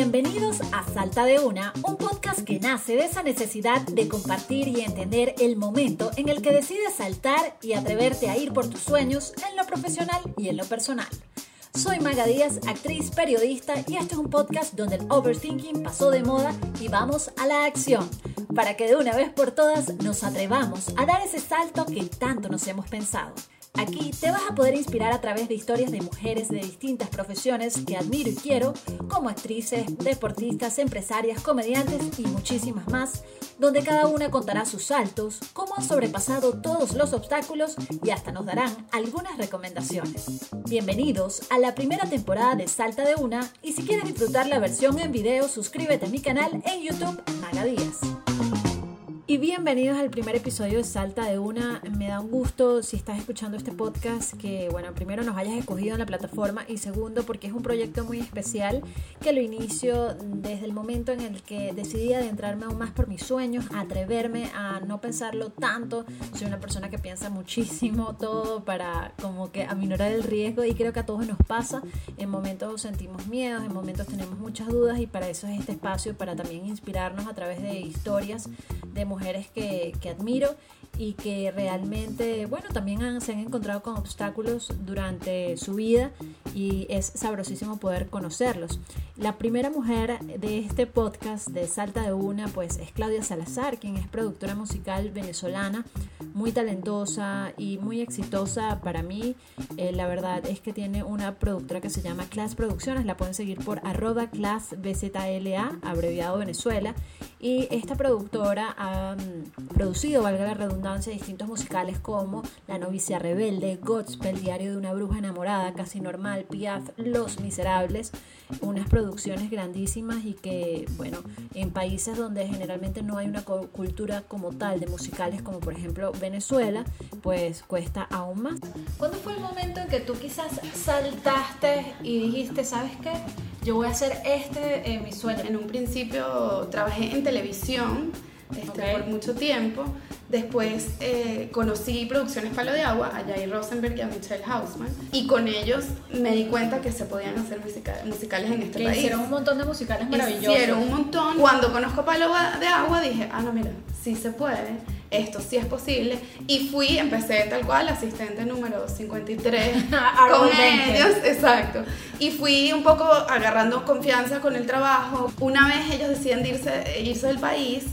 Bienvenidos a Salta de Una, un podcast que nace de esa necesidad de compartir y entender el momento en el que decides saltar y atreverte a ir por tus sueños en lo profesional y en lo personal. Soy Maga Díaz, actriz, periodista y este es un podcast donde el overthinking pasó de moda y vamos a la acción para que de una vez por todas nos atrevamos a dar ese salto que tanto nos hemos pensado. Aquí te vas a poder inspirar a través de historias de mujeres de distintas profesiones que admiro y quiero, como actrices, deportistas, empresarias, comediantes y muchísimas más, donde cada una contará sus saltos, cómo han sobrepasado todos los obstáculos y hasta nos darán algunas recomendaciones. Bienvenidos a la primera temporada de Salta de Una y si quieres disfrutar la versión en video, suscríbete a mi canal en YouTube Magadías. Y bienvenidos al primer episodio de Salta de Una. Me da un gusto si estás escuchando este podcast que, bueno, primero nos hayas escogido en la plataforma y segundo porque es un proyecto muy especial que lo inicio desde el momento en el que decidí adentrarme aún más por mis sueños, atreverme a no pensarlo tanto. Soy una persona que piensa muchísimo todo para como que aminorar el riesgo y creo que a todos nos pasa. En momentos sentimos miedos, en momentos tenemos muchas dudas y para eso es este espacio, para también inspirarnos a través de historias de mujeres mujeres que, que admiro y que realmente, bueno, también se han encontrado con obstáculos durante su vida y es sabrosísimo poder conocerlos. La primera mujer de este podcast de Salta de Una, pues es Claudia Salazar, quien es productora musical venezolana, muy talentosa y muy exitosa para mí. Eh, la verdad es que tiene una productora que se llama Class Producciones, la pueden seguir por arroba classbzla, abreviado Venezuela. Y esta productora ha mm, producido, valga la redundancia, distintos musicales como La novicia rebelde, Godspell, Diario de una bruja enamorada, Casi normal, Piaf, Los Miserables, unas producciones grandísimas y que, bueno, en países donde generalmente no hay una cultura como tal de musicales como por ejemplo Venezuela, pues cuesta aún más. ¿Cuándo fue el momento en que tú quizás saltaste y dijiste, ¿sabes qué? Yo voy a hacer este eh, mi sueño. En un principio trabajé en televisión este, por mucho tiempo. Después eh, conocí Producciones Palo de Agua, a Jair Rosenberg y a Michelle Hausman, y con ellos me di cuenta que se podían hacer musicales en este país. Hicieron un montón de musicales maravillosos. Hicieron un montón. Cuando conozco Palo de Agua dije, ah, no, mira, sí se puede, esto sí es posible. Y fui, empecé tal cual, asistente número 53 con ellos, exacto. Y fui un poco agarrando confianza con el trabajo. Una vez ellos deciden irse, irse del país,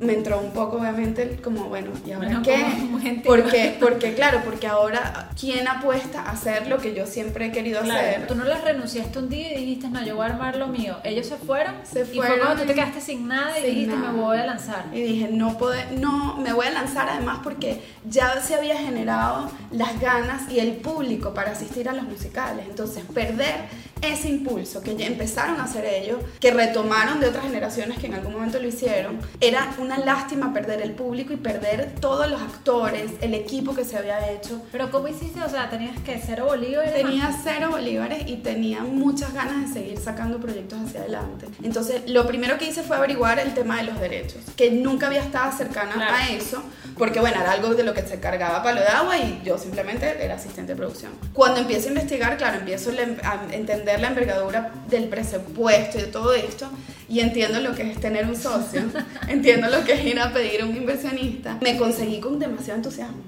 me entró un poco obviamente como, bueno, ¿y ahora qué? Porque, porque, claro, porque ahora, ¿quién apuesta a hacer lo que yo siempre he querido hacer? Tú no les renunciaste un día y dijiste, no, yo voy a armar lo mío. Ellos se fueron, se fueron y fue cuando tú te quedaste sin nada y dijiste, me voy a lanzar. Y dije, no, poder, no, me voy a lanzar además porque ya se había generado las ganas y el público para asistir a los musicales. Entonces, perder ese impulso que ya empezaron a hacer ellos, que retomaron de otras generaciones que en algún momento lo hicieron, era una lástima perder el público y perder todos los actores, el equipo que se había hecho. Pero ¿cómo hiciste? O sea, tenías que cero bolívares. Tenía cero bolívares y tenía muchas ganas de seguir sacando proyectos hacia adelante. Entonces, lo primero que hice fue averiguar el tema de los derechos, que nunca había estado cercana a eso, porque bueno, era algo de lo que se cargaba Palo de Agua y yo simplemente era asistente de producción. Cuando empiezo a investigar, claro, empiezo a entender la envergadura del presupuesto y de todo esto, y entiendo lo que es tener un socio, entiendo lo que es ir a pedir a un inversionista, me conseguí con demasiado entusiasmo,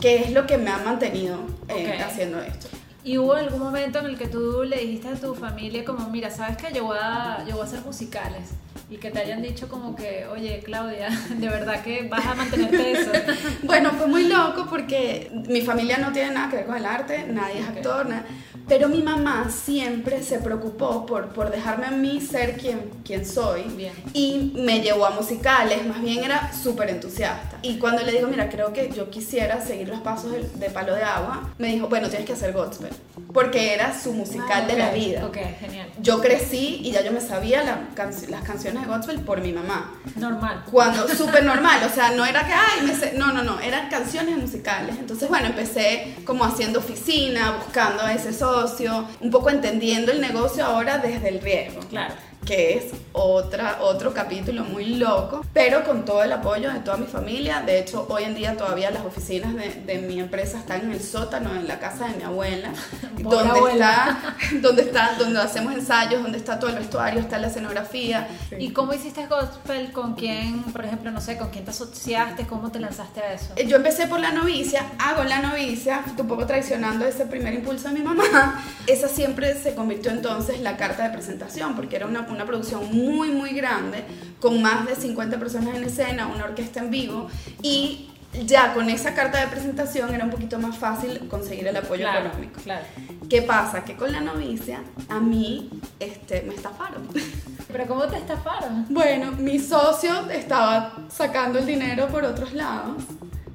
que es lo que me ha mantenido eh, haciendo esto. ¿Y hubo algún momento en el que tú le dijiste a tu familia como, mira, sabes que yo voy a, yo voy a hacer musicales? y que te hayan dicho como que, oye, Claudia, de verdad que vas a mantenerte eso. bueno, fue muy loco porque mi familia no tiene nada que ver con el arte, nadie es actor, nada. Pero mi mamá siempre se preocupó por, por dejarme a mí ser quien, quien soy y me llevó a musicales, más bien era súper entusiasta. Y cuando le digo, mira, creo que yo quisiera seguir los pasos de, Palo de Agua, me dijo, bueno, tienes que hacer gospel, porque era su musical de la vida. Ok, genial. Yo crecí y ya yo me sabía las canciones de gospel por mi mamá. Normal. Cuando, súper normal, o sea, no era que, ay, me sé, no, no, no, eran canciones musicales. Entonces, bueno, empecé como haciendo oficina, buscando a ese socio, un poco entendiendo el negocio ahora desde el riesgo. Claro que es otra, otro capítulo muy loco, pero con todo el apoyo de toda mi familia. De hecho, hoy en día todavía las oficinas de, de mi empresa están en el sótano, en la casa de mi abuela, donde está, donde está, donde hacemos ensayos, donde está todo el vestuario, está la escenografía. ¿Y cómo hiciste gospel? ¿Con quién, por ejemplo, no sé, con quién te asociaste? ¿Cómo te lanzaste a eso? Eh, yo empecé por la novicia, hago la novicia, un poco traicionando ese primer impulso de mi mamá. Esa siempre se convirtió entonces la carta de presentación, porque era una, una producción muy, muy grande, con más de 50 personas en escena, una orquesta en vivo, y ya con esa carta de presentación era un poquito más fácil conseguir el apoyo económico. Claro. ¿Qué pasa? Que con la novicia a mí este, me estafaron. ¿Pero cómo te estafaron? Bueno, mi socio estaba sacando el dinero por otros lados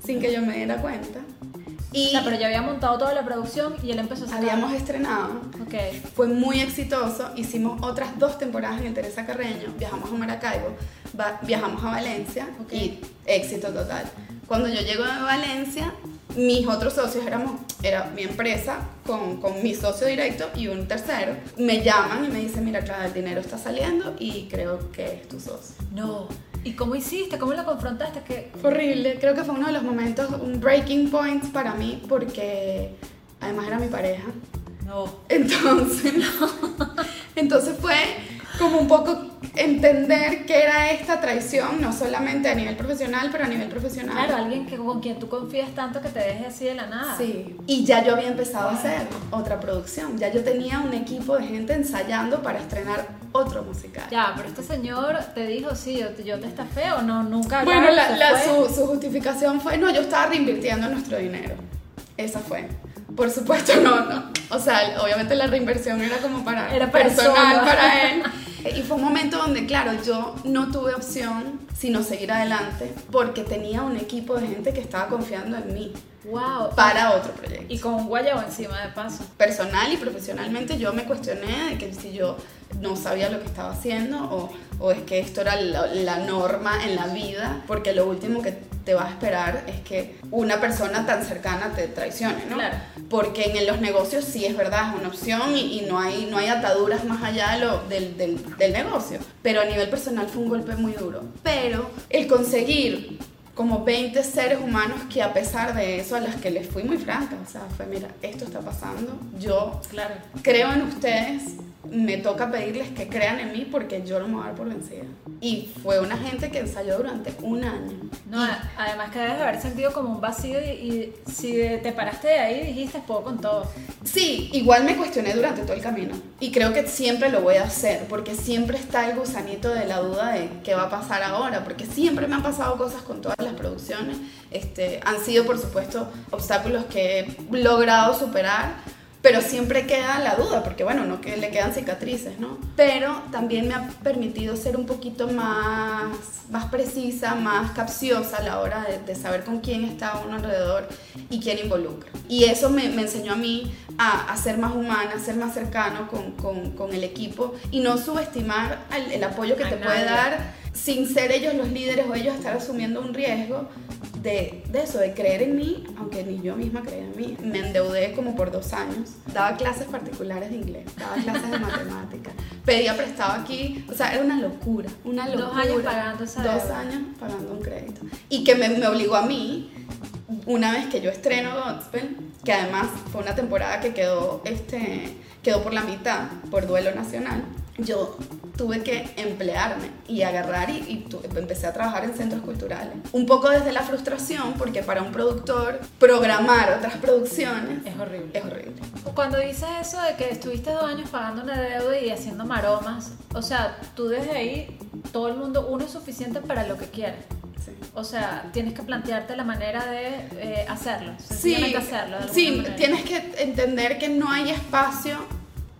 sin que yo me diera cuenta. Y pero ya había montado toda la producción y él empezó a sacar. Habíamos estrenado. Okay. Fue muy exitoso. Hicimos otras dos temporadas en el Teresa Carreño. Viajamos a Maracaibo, viajamos a Valencia y éxito total. Cuando yo llego a Valencia, mis otros socios éramos, era mi empresa con, con, mi socio directo y un tercero. Me llaman y me dicen, mira, claro, el dinero está saliendo y creo que es tu socio. No. ¿Y cómo hiciste? ¿Cómo lo confrontaste? Fue horrible. Creo que fue uno de los momentos, un breaking point para mí, porque además era mi pareja. No. Entonces, entonces fue como un poco entender qué era esta traición, no solamente a nivel profesional, pero a nivel profesional. Claro, alguien que, con quien tú confías tanto que te deje así de la nada. Sí, y ya yo había empezado a hacer otra producción, ya yo tenía un equipo de gente ensayando para estrenar otro musical. Ya, pero este señor te dijo, sí, yo, yo te estafé o no, nunca. Bueno, la, su, su justificación fue, no, yo estaba reinvirtiendo nuestro dinero. Esa fue. Por supuesto, no, no. O sea, obviamente la reinversión era como para era personal para él. Y fue un momento donde, claro, yo no tuve opción sino seguir adelante porque tenía un equipo de gente que estaba confiando en mí. Wow. Para otro proyecto. Y con un guayabo encima de paso. Personal y profesionalmente yo me cuestioné de que si yo no sabía lo que estaba haciendo o, o es que esto era la, la, norma en la vida, porque lo último que te va a esperar es que una persona tan cercana te traicione, ¿no? Claro. Porque en los negocios sí es verdad, es una opción y, y no, hay, no hay ataduras más allá de lo, del, del, del negocio. Pero a nivel personal fue un golpe muy duro. Pero el conseguir como 20 seres humanos que a pesar de eso a las que les fui muy franca, o sea, fue mira, esto está pasando, yo claro. creo en ustedes, me toca pedirles que crean en mí porque yo no me voy a dar por vencida. Y fue una gente que ensayó durante un año. No, además que debes haber sentido como un vacío y, y, si te paraste de ahí dijiste puedo con todo. Sí, igual me cuestioné durante todo el camino y creo que siempre lo voy a hacer porque siempre está el gusanito de la duda de qué va a pasar ahora, porque siempre me han pasado cosas con todas las producciones. Este, han sido por supuesto obstáculos que he logrado superar pero siempre queda la duda, porque bueno, no que le quedan cicatrices, ¿no? Pero también me ha permitido ser un poquito más, más precisa, más capciosa a la hora de, de saber con quién está uno alrededor y quién involucra. Y eso me, me enseñó a mí a, a, ser más humana, a ser más cercano con, con, con el equipo y no subestimar el, el apoyo que a te nadie. puede dar sin ser ellos los líderes o ellos estar asumiendo un riesgo de, de, eso, de creer en mí, aunque ni yo misma creía en mí. Me endeudé como por dos años, daba clases particulares de inglés, daba clases de matemática, pedía prestado aquí, o sea, era una locura, una locura. Dos años pagando esa Dos deuda. años pagando un crédito. Y que me, me obligó a mí, una vez que yo estreno Godspell, que además fue una temporada que quedó, este, quedó por la mitad, por duelo nacional, yo tuve que emplearme y agarrar y, y empecé a trabajar en centros culturales. Un poco desde la frustración, porque para un productor programar otras producciones es horrible. Es horrible. Cuando dices eso de que estuviste dos años pagando una deuda y haciendo maromas, o sea, tú desde ahí, todo el mundo, uno es suficiente para lo que quiere. Sí. O sea, tienes que plantearte la manera de eh, hacerlo. Sí, hacerlo sí tienes que entender que no hay espacio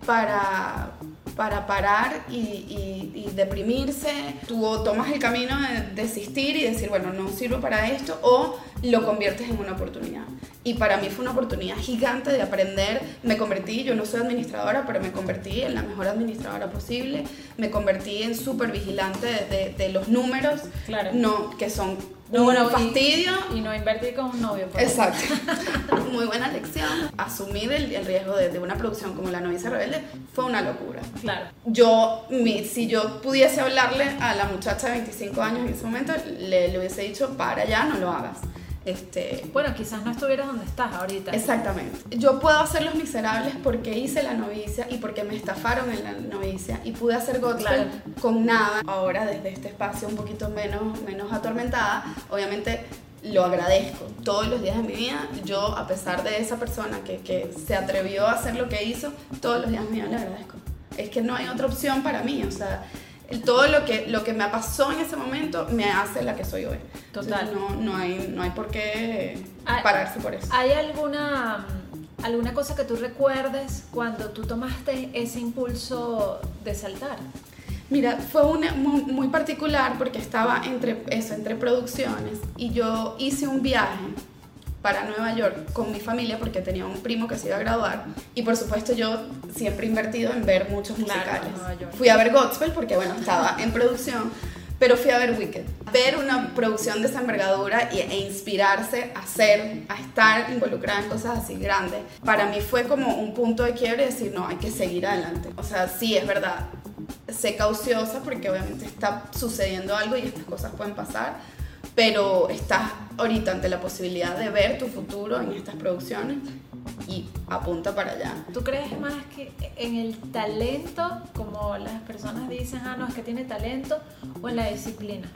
para para parar y, y, y, deprimirse, tú tomas el camino de desistir y decir, bueno, no sirvo para esto, o lo conviertes en una oportunidad. Y para mí fue una oportunidad gigante de aprender, me convertí, yo no soy administradora, pero me convertí en la mejor administradora posible, me convertí en súper vigilante de, de, de, los números, claro. no, que son no, bueno, fastidio. Y, no invertir con un novio. Exacto. Muy buena lección. Asumir el, riesgo de, una producción como La novicia rebelde fue una locura. Claro. Yo, mi, si yo pudiese hablarle a la muchacha de 25 años en ese momento, le, le hubiese dicho, para allá, no lo hagas. Este, bueno, quizás no estuvieras donde estás ahorita. Exactamente. Yo puedo hacer Los Miserables porque hice la novicia y porque me estafaron en la novicia y pude hacer gospel con nada. Ahora desde este espacio un poquito menos, menos atormentada, obviamente lo agradezco. Todos los días de mi vida, yo a pesar de esa persona que, que se atrevió a hacer lo que hizo, todos los días de mi vida le agradezco. Es que no hay otra opción para mí, o sea, todo lo que, lo que me pasó en ese momento me hace la que soy hoy. Total. no, no, hay, no hay por qué pararse por eso. ¿Hay alguna, alguna cosa que tú recuerdes cuando tú tomaste ese impulso de saltar? Mira, fue una, muy, particular porque estaba entre eso, entre producciones y yo hice un viaje para Nueva York con mi familia porque tenía un primo que se iba a graduar y por supuesto yo siempre he invertido en ver muchos musicales. Fui a ver Godspell porque bueno, estaba en producción, pero fui a ver Wicked. Ver una producción de esa envergadura e inspirarse a hacer, a estar involucrada en cosas así grandes, para mí fue como un punto de quiebre y decir, no, hay que seguir adelante. O sea, sí, es verdad, sé cauciosa porque obviamente está sucediendo algo y estas cosas pueden pasar, pero estás ahorita ante la posibilidad de ver tu futuro en estas producciones y apunta para allá. ¿Tú crees más que en el talento, como las personas dicen, ah, no, es que tiene talento, o en la disciplina?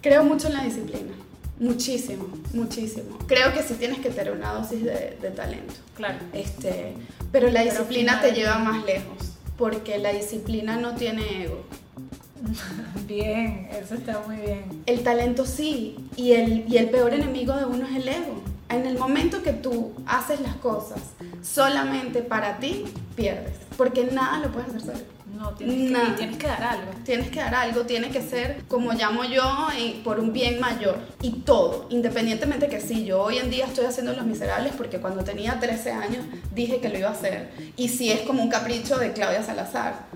Creo mucho en la disciplina. Muchísimo, muchísimo. Creo que sí tienes que tener una dosis de, talento. Claro. Este, pero la disciplina te lleva más lejos, porque la disciplina no tiene ego. Bien, eso está muy bien. El talento sí, y el, y el peor enemigo de uno es el ego. En el momento que tú haces las cosas solamente para ti, pierdes, porque nada lo puedes hacer solo. No, tienes que, tienes que dar algo. Tienes que dar algo, tiene que ser, como llamo yo, por un bien mayor. Y todo, independientemente que sí, yo hoy en día estoy haciendo Los Miserables porque cuando tenía 13 años dije que lo iba a hacer. Y si es como un capricho de Claudia Salazar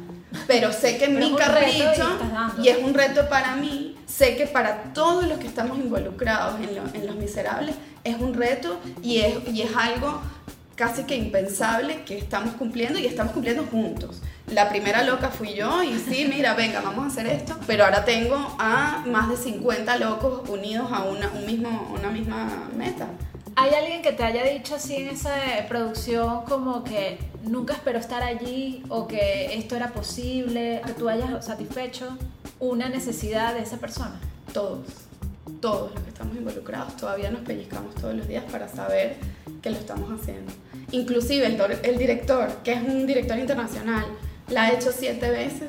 pero sé que mi capricho, y, es un reto para mí, sé que para todos los que estamos involucrados en, Los Miserables, es un reto y es, y es algo casi que impensable que estamos cumpliendo y estamos cumpliendo juntos. La primera loca fui yo y sí, mira, venga, vamos a hacer esto, pero ahora tengo a más de 50 locos unidos a una, un mismo, una misma meta. ¿Hay alguien que te haya dicho así en esa producción como que nunca espero estar allí o que esto era posible, que tú hayas satisfecho una necesidad de esa persona? Todos, todos los que estamos involucrados todavía nos pellizcamos todos los días para saber que lo estamos haciendo. Inclusive el, el director, que es un director internacional, la ha hecho siete veces,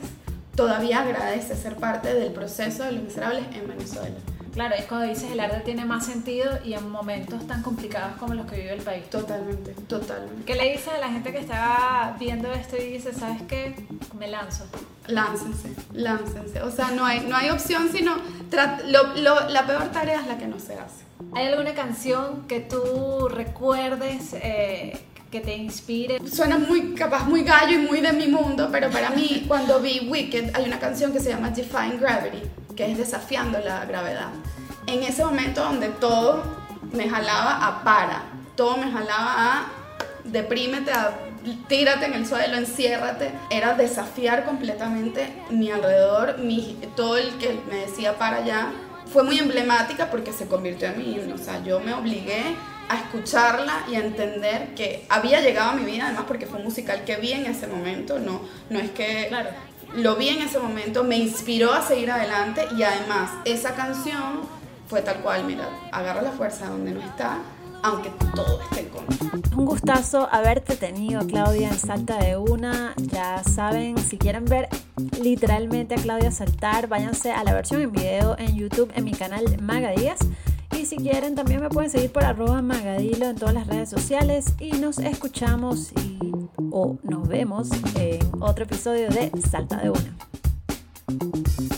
todavía agradece ser parte del proceso de los miserables en Venezuela. Claro, es cuando dices el arte tiene más sentido y en momentos tan complicados como los que vive el país. Totalmente, totalmente. ¿Qué le dices a la gente que está viendo esto y dice, ¿sabes qué? Me lanzo. Láncense, láncense. O sea, no hay, no hay opción sino... la peor tarea es la que no se hace. ¿Hay alguna canción que tú recuerdes eh, que te inspire? Suena muy capaz, muy gallo y muy de mi mundo, pero para mí cuando vi Wicked hay una canción que se llama Define Gravity que es desafiando la gravedad. En ese momento donde todo me jalaba a para, todo me jalaba a deprímete, a tírate en el suelo, enciérrate, era desafiar completamente mi alrededor, mi, todo el que me decía para allá. Fue muy emblemática porque se convirtió en mi himno, o sea, yo me obligué a escucharla y a entender que había llegado a mi vida, además porque fue musical que vi en ese momento, no, no es que lo vi en ese momento, me inspiró a seguir adelante y además esa canción fue tal cual, mira, agarra la fuerza donde no está, aunque todo esté en contra. Un gustazo haberte tenido, Claudia, en Salta de Una. Ya saben, si quieren ver literalmente a Claudia saltar, váyanse a la versión en video en YouTube en mi canal Maga Díaz. Y si quieren, también me pueden seguir por arroba magadilo en todas las redes sociales. Y nos escuchamos y, o nos vemos en otro episodio de Salta de Una.